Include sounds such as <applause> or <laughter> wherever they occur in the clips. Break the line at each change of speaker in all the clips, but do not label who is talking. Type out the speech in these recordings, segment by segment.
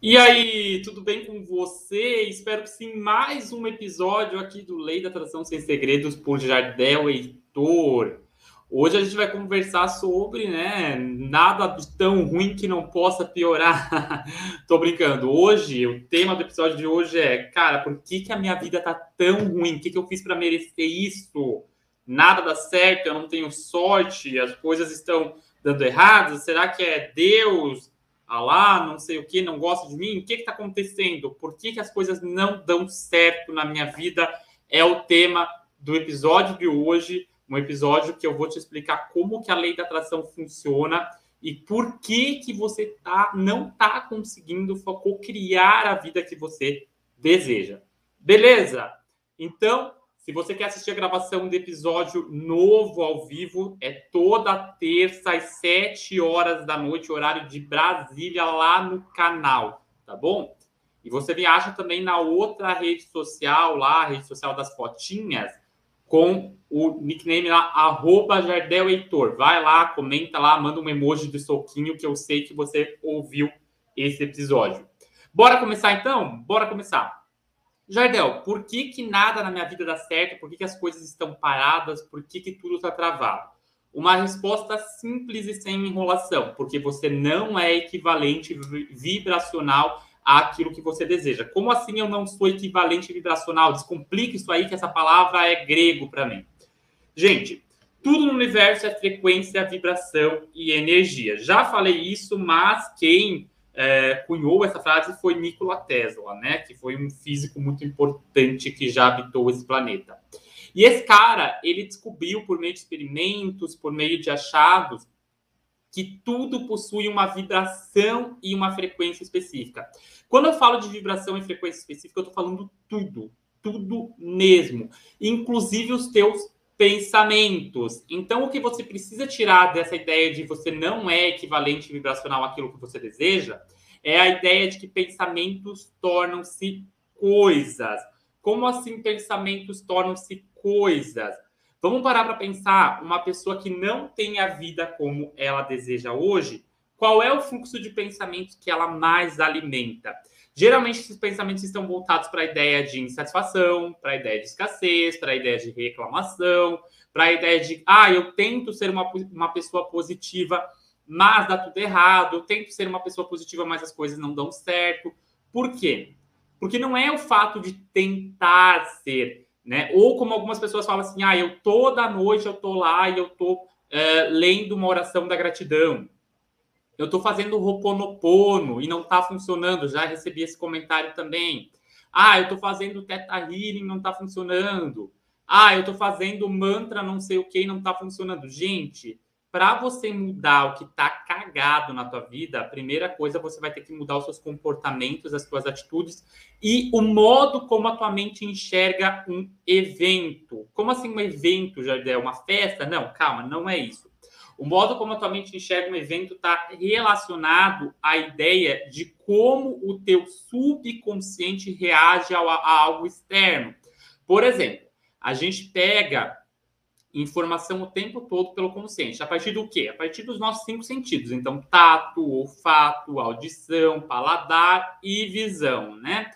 E aí, tudo bem com você? Espero que sim. Mais um episódio aqui do Lei da Atração Sem Segredos por Jardel Heitor. Hoje a gente vai conversar sobre, né, nada tão ruim que não possa piorar. <laughs> Tô brincando. Hoje, o tema do episódio de hoje é, cara, por que, que a minha vida tá tão ruim? O que, que eu fiz para merecer isso? Nada dá certo, eu não tenho sorte, as coisas estão dando errado. Será que é Deus? Alá, não sei o que, não gosta de mim, o que está acontecendo? Por que, que as coisas não dão certo na minha vida? É o tema do episódio de hoje, um episódio que eu vou te explicar como que a lei da atração funciona e por que que você tá, não está conseguindo criar a vida que você deseja. Beleza? Então, se você quer assistir a gravação do episódio novo ao vivo, é toda terça às 7 horas da noite, horário de Brasília, lá no canal, tá bom? E você me acha também na outra rede social, lá, a rede social das fotinhas, com o nickname lá, arroba Jardel Heitor. Vai lá, comenta lá, manda um emoji do soquinho que eu sei que você ouviu esse episódio. Bora começar então? Bora começar. Jardel, por que, que nada na minha vida dá certo? Por que, que as coisas estão paradas? Por que, que tudo está travado? Uma resposta simples e sem enrolação, porque você não é equivalente vibracional àquilo que você deseja. Como assim eu não sou equivalente vibracional? Descomplique isso aí, que essa palavra é grego para mim. Gente, tudo no universo é frequência, vibração e energia. Já falei isso, mas quem é, cunhou essa frase foi Nikola Tesla, né? Que foi um físico muito importante que já habitou esse planeta. E esse cara, ele descobriu por meio de experimentos, por meio de achados, que tudo possui uma vibração e uma frequência específica. Quando eu falo de vibração e frequência específica, eu estou falando tudo, tudo mesmo, inclusive os teus pensamentos. Então, o que você precisa tirar dessa ideia de você não é equivalente vibracional àquilo que você deseja é a ideia de que pensamentos tornam-se coisas. Como assim pensamentos tornam-se coisas? Vamos parar para pensar uma pessoa que não tem a vida como ela deseja hoje, qual é o fluxo de pensamentos que ela mais alimenta? Geralmente, esses pensamentos estão voltados para a ideia de insatisfação, para a ideia de escassez, para a ideia de reclamação, para a ideia de, ah, eu tento ser uma, uma pessoa positiva, mas dá tudo errado, eu tento ser uma pessoa positiva, mas as coisas não dão certo. Por quê? Porque não é o fato de tentar ser, né? Ou como algumas pessoas falam assim, ah, eu toda noite eu tô lá e eu tô uh, lendo uma oração da gratidão eu estou fazendo Roponopono e não está funcionando. Já recebi esse comentário também. Ah, eu estou fazendo Teta Healing não está funcionando. Ah, eu estou fazendo mantra não sei o que não está funcionando. Gente, para você mudar o que está cagado na tua vida, a primeira coisa você vai ter que mudar os seus comportamentos, as suas atitudes e o modo como a tua mente enxerga um evento. Como assim um evento, Jardel? Uma festa? Não, calma, não é isso. O modo como a tua mente enxerga um evento está relacionado à ideia de como o teu subconsciente reage a, a algo externo. Por exemplo, a gente pega informação o tempo todo pelo consciente. A partir do quê? A partir dos nossos cinco sentidos. Então, tato, olfato, audição, paladar e visão, né?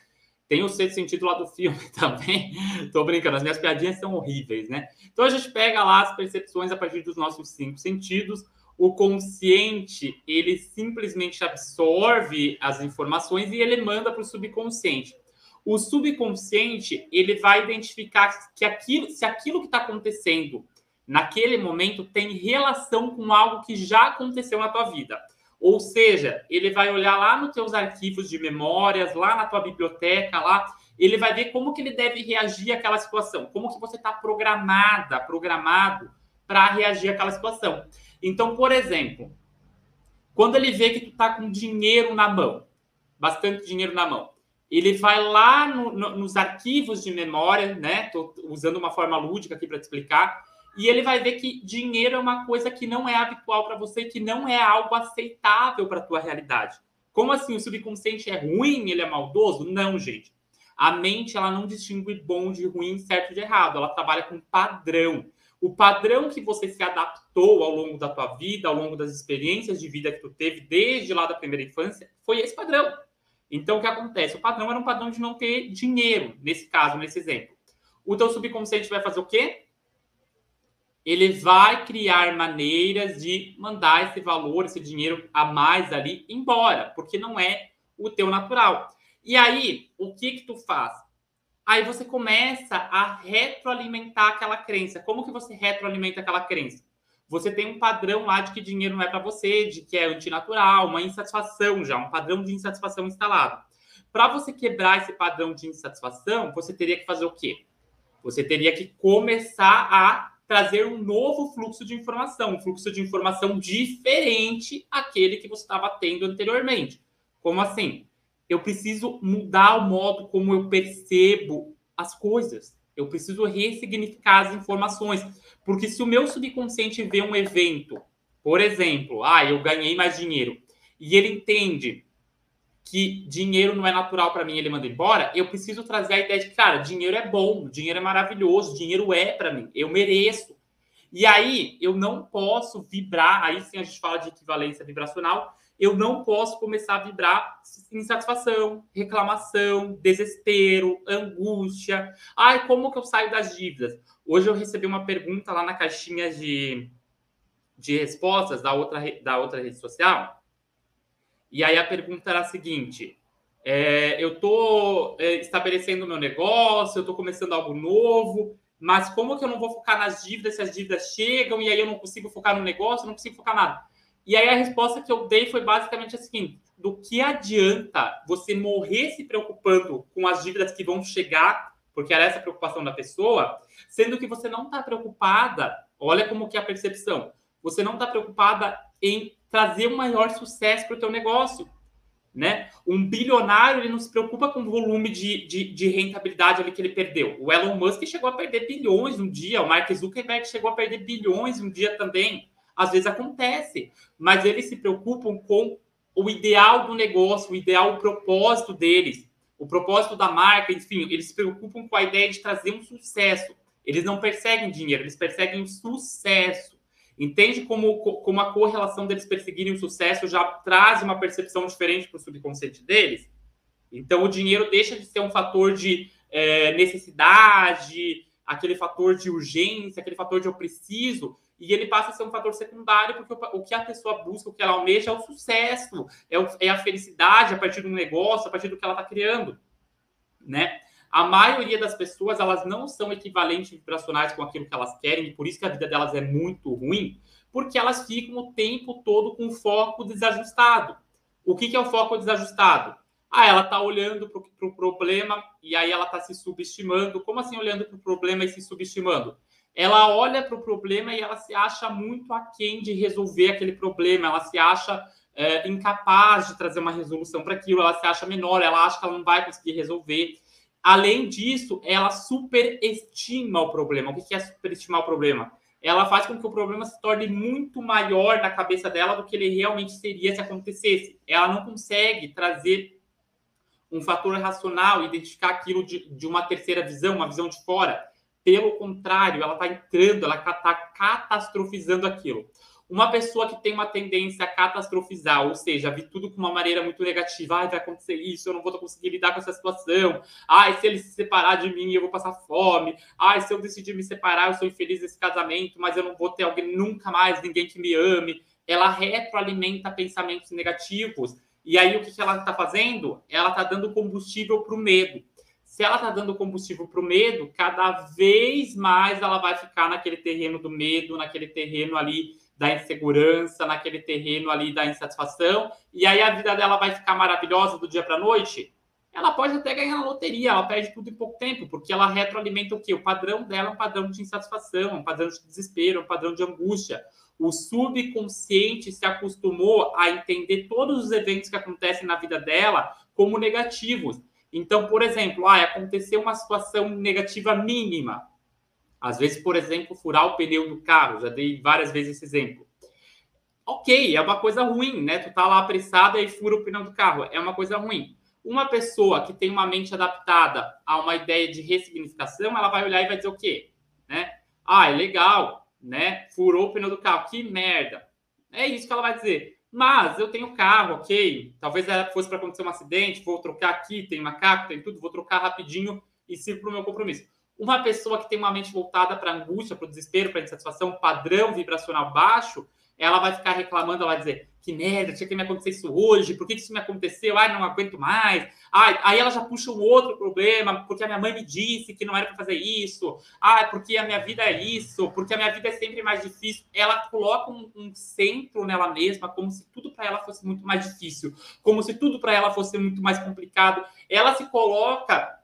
Tem o sexto sentido lá do filme <laughs> também. Tô brincando, as minhas piadinhas são horríveis, né? Então a gente pega lá as percepções a partir dos nossos cinco sentidos. O consciente, ele simplesmente absorve as informações e ele manda para o subconsciente. O subconsciente, ele vai identificar que aquilo, se aquilo que está acontecendo naquele momento tem relação com algo que já aconteceu na tua vida. Ou seja, ele vai olhar lá nos teus arquivos de memórias, lá na tua biblioteca, lá, ele vai ver como que ele deve reagir àquela situação, como que você está programada, programado para reagir àquela situação. Então, por exemplo, quando ele vê que tu está com dinheiro na mão, bastante dinheiro na mão, ele vai lá no, no, nos arquivos de memória, né? Usando uma forma lúdica aqui para te explicar e ele vai ver que dinheiro é uma coisa que não é habitual para você, que não é algo aceitável para a tua realidade. Como assim? O subconsciente é ruim, ele é maldoso? Não, gente. A mente ela não distingue bom de ruim, certo de errado. Ela trabalha com padrão. O padrão que você se adaptou ao longo da tua vida, ao longo das experiências de vida que tu teve desde lá da primeira infância, foi esse padrão. Então, o que acontece? O padrão era um padrão de não ter dinheiro, nesse caso, nesse exemplo. O teu subconsciente vai fazer o quê? Ele vai criar maneiras de mandar esse valor, esse dinheiro a mais ali embora, porque não é o teu natural. E aí, o que que tu faz? Aí você começa a retroalimentar aquela crença. Como que você retroalimenta aquela crença? Você tem um padrão lá de que dinheiro não é para você, de que é antinatural, uma insatisfação já, um padrão de insatisfação instalado. Para você quebrar esse padrão de insatisfação, você teria que fazer o quê? Você teria que começar a trazer um novo fluxo de informação, um fluxo de informação diferente àquele que você estava tendo anteriormente. Como assim? Eu preciso mudar o modo como eu percebo as coisas. Eu preciso ressignificar as informações. Porque se o meu subconsciente vê um evento, por exemplo, ah, eu ganhei mais dinheiro, e ele entende que dinheiro não é natural para mim, ele manda embora, eu preciso trazer a ideia de, cara, dinheiro é bom, dinheiro é maravilhoso, dinheiro é para mim, eu mereço. E aí eu não posso vibrar, aí sim a gente fala de equivalência vibracional, eu não posso começar a vibrar insatisfação, reclamação, desespero, angústia. Ai, como que eu saio das dívidas? Hoje eu recebi uma pergunta lá na caixinha de, de respostas da outra, da outra rede social. E aí a pergunta era a seguinte: é, eu estou é, estabelecendo meu negócio, eu estou começando algo novo, mas como que eu não vou focar nas dívidas se as dívidas chegam e aí eu não consigo focar no negócio, não consigo focar nada? E aí a resposta que eu dei foi basicamente a seguinte: do que adianta você morrer se preocupando com as dívidas que vão chegar, porque era essa a preocupação da pessoa, sendo que você não está preocupada, olha como que é a percepção, você não está preocupada em trazer um maior sucesso para o teu negócio. Né? Um bilionário ele não se preocupa com o volume de, de, de, rentabilidade ali que ele perdeu. O Elon Musk chegou a perder bilhões um dia, o Mark Zuckerberg chegou a perder bilhões um dia também. Às vezes acontece, mas eles se preocupam com o ideal do negócio, o ideal, o propósito deles, o propósito da marca, enfim, eles se preocupam com a ideia de trazer um sucesso. Eles não perseguem dinheiro, eles perseguem sucesso. Entende como, como a correlação deles perseguirem o sucesso já traz uma percepção diferente para o subconsciente deles? Então, o dinheiro deixa de ser um fator de é, necessidade, aquele fator de urgência, aquele fator de eu preciso, e ele passa a ser um fator secundário, porque o, que a pessoa busca, o que ela almeja é o sucesso, é, o, é a felicidade a partir do negócio, a partir do que ela está criando, né? A maioria das pessoas, elas não são equivalentes vibracionais com aquilo que elas querem, e por isso que a vida delas é muito ruim, porque elas ficam o tempo todo com foco desajustado. O que, que é o foco desajustado? Ah, ela está olhando para o pro problema e aí ela está se subestimando. Como assim olhando para o problema e se subestimando? ela olha para o problema e ela se acha muito aquém de resolver aquele problema, ela se acha é, incapaz de trazer uma resolução para aquilo, ela se acha menor, ela acha que ela não vai conseguir resolver. Além disso, ela superestima o problema. O que é superestimar o problema? Ela faz com que o problema se torne muito maior na cabeça dela do que ele realmente seria se acontecesse. Ela não consegue trazer um fator racional, identificar aquilo de, de uma terceira visão, uma visão de fora pelo contrário, ela está entrando, ela está catastrofizando aquilo. Uma pessoa que tem uma tendência a catastrofizar, ou seja, ver tudo com uma maneira muito negativa, ai, vai acontecer isso, eu não vou conseguir lidar com essa situação, ai, se ele se separar de mim, eu vou passar fome, ai, se eu decidir me separar, eu sou infeliz nesse casamento, mas eu não vou ter alguém nunca mais, ninguém que me ame. Ela retroalimenta pensamentos negativos. E aí, o que, que ela está fazendo? Ela está dando combustível para o medo se ela está dando combustível para o medo, cada vez mais ela vai ficar naquele terreno do medo, naquele terreno ali da insegurança, naquele terreno ali da insatisfação, e aí a vida dela vai ficar maravilhosa do dia para a noite. Ela pode até ganhar na loteria, ela perde tudo em pouco tempo, porque ela retroalimenta o quê? O padrão dela é um padrão de insatisfação, um padrão de desespero, um padrão de angústia. O subconsciente se acostumou a entender todos os eventos que acontecem na vida dela como negativos. Então, por exemplo, ah, aconteceu uma situação negativa mínima. Às vezes, por exemplo, furar o pneu do carro, já dei várias vezes esse exemplo. Ok, é uma coisa ruim, né? Tu tá lá apressada e fura o pneu do carro, é uma coisa ruim. Uma pessoa que tem uma mente adaptada a uma ideia de ressignificação, ela vai olhar e vai dizer o quê? Né? Ah, é legal, né? Furou o pneu do carro, que merda. É isso que ela vai dizer. Mas eu tenho carro, ok? Talvez fosse para acontecer um acidente, vou trocar aqui, tem macaco, tem tudo, vou trocar rapidinho e sirvo para o meu compromisso. Uma pessoa que tem uma mente voltada para angústia, para o desespero, para a insatisfação, padrão vibracional baixo, ela vai ficar reclamando, ela vai dizer: que merda, tinha que me acontecer isso hoje, por que isso me aconteceu? Ai, não aguento mais. Ai, aí ela já puxa um outro problema, porque a minha mãe me disse que não era para fazer isso. Ai, porque a minha vida é isso, porque a minha vida é sempre mais difícil. Ela coloca um, um centro nela mesma, como se tudo para ela fosse muito mais difícil, como se tudo para ela fosse muito mais complicado. Ela se coloca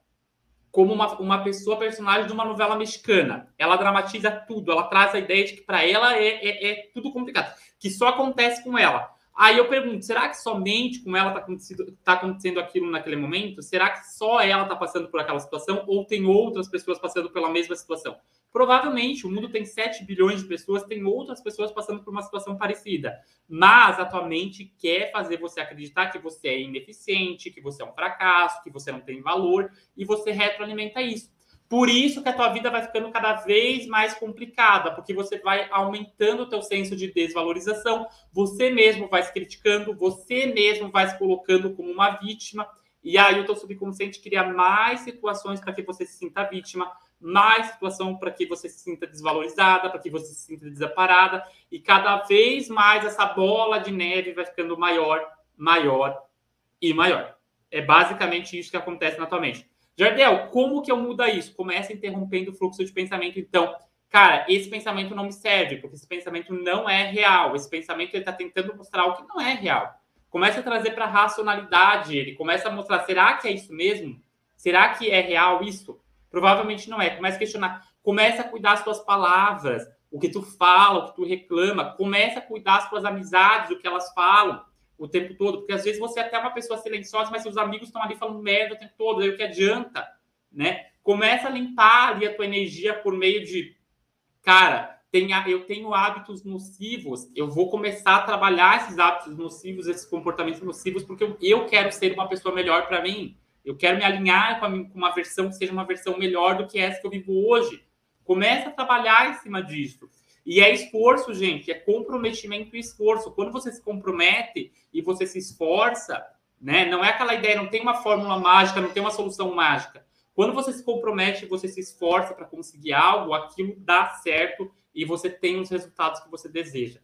como uma, uma pessoa personagem de uma novela mexicana. Ela dramatiza tudo, ela traz a ideia de que para ela é, é, é, tudo complicado, que só acontece com ela. Aí eu pergunto, será que somente com ela está acontecendo, tá acontecendo aquilo naquele momento? Será que só ela está passando por aquela situação ou tem outras pessoas passando pela mesma situação? Provavelmente o mundo tem 7 bilhões de pessoas, tem outras pessoas passando por uma situação parecida. Mas atualmente quer fazer você acreditar que você é ineficiente, que você é um fracasso, que você não tem valor e você retroalimenta isso. Por isso que a tua vida vai ficando cada vez mais complicada, porque você vai aumentando o teu senso de desvalorização, você mesmo vai se criticando, você mesmo vai se colocando como uma vítima, e aí o teu subconsciente cria mais situações para que você se sinta vítima, mais situação para que você se sinta desvalorizada, para que você se sinta desamparada, e cada vez mais essa bola de neve vai ficando maior, maior e maior. É basicamente isso que acontece na tua mente. Jardel, como que eu mudo isso? Começa interrompendo o fluxo de pensamento. Então, cara, esse pensamento não me serve, porque esse pensamento não é real. Esse pensamento ele está tentando mostrar o que não é real. Começa a trazer para a racionalidade. Ele começa a mostrar: será que é isso mesmo? Será que é real isso? Provavelmente não é. Começa a questionar. Começa a cuidar das tuas palavras, o que tu fala, o que tu reclama. Começa a cuidar das tuas amizades, o que elas falam o tempo todo, porque às vezes você é até uma pessoa silenciosa, mas seus amigos estão ali falando merda o tempo todo, aí o que adianta, né? Começa a limpar ali a tua energia por meio de, cara, tenha, eu tenho hábitos nocivos, eu vou começar a trabalhar esses hábitos nocivos, esses comportamentos nocivos, porque eu, eu quero ser uma pessoa melhor para mim. Eu quero me alinhar com, a, com uma versão que seja uma versão melhor do que essa que eu vivo hoje. Começa a trabalhar em cima disso. E é esforço, gente, é comprometimento e esforço. Quando você se compromete e você se esforça, né? Não é aquela ideia, não tem uma fórmula mágica, não tem uma solução mágica. Quando você se compromete você se esforça para conseguir algo, aquilo dá certo e você tem os resultados que você deseja.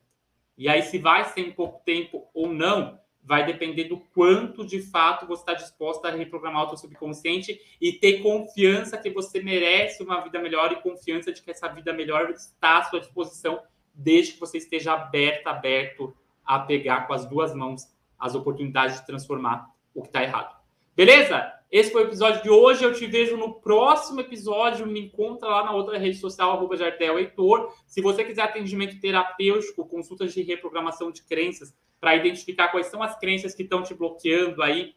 E aí, se vai ser em pouco tempo ou não, vai depender do quanto de fato você está disposto a reprogramar o seu subconsciente e ter confiança que você merece uma vida melhor e confiança de que essa vida melhor está à sua disposição, desde que você esteja aberto, aberto a pegar com as duas mãos as oportunidades de transformar o que está errado. Beleza? Esse foi o episódio de hoje. Eu te vejo no próximo episódio. Me encontra lá na outra rede social, arroba Jardel Heitor. Se você quiser atendimento terapêutico, consultas de reprogramação de crenças, para identificar quais são as crenças que estão te bloqueando aí,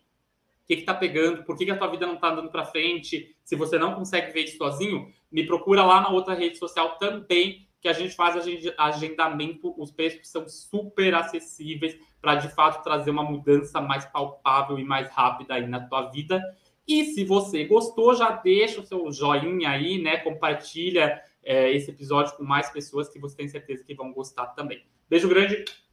o que está pegando, por que, que, a tua vida não está andando para frente, se você não consegue ver isso sozinho, me procura lá na outra rede social também, que a gente faz agendamento, os preços são super acessíveis para de fato trazer uma mudança mais palpável e mais rápida aí na tua vida. E se você gostou, já deixa o seu joinha aí, né? Compartilha é, esse episódio com mais pessoas que você tem certeza que vão gostar também. Beijo grande,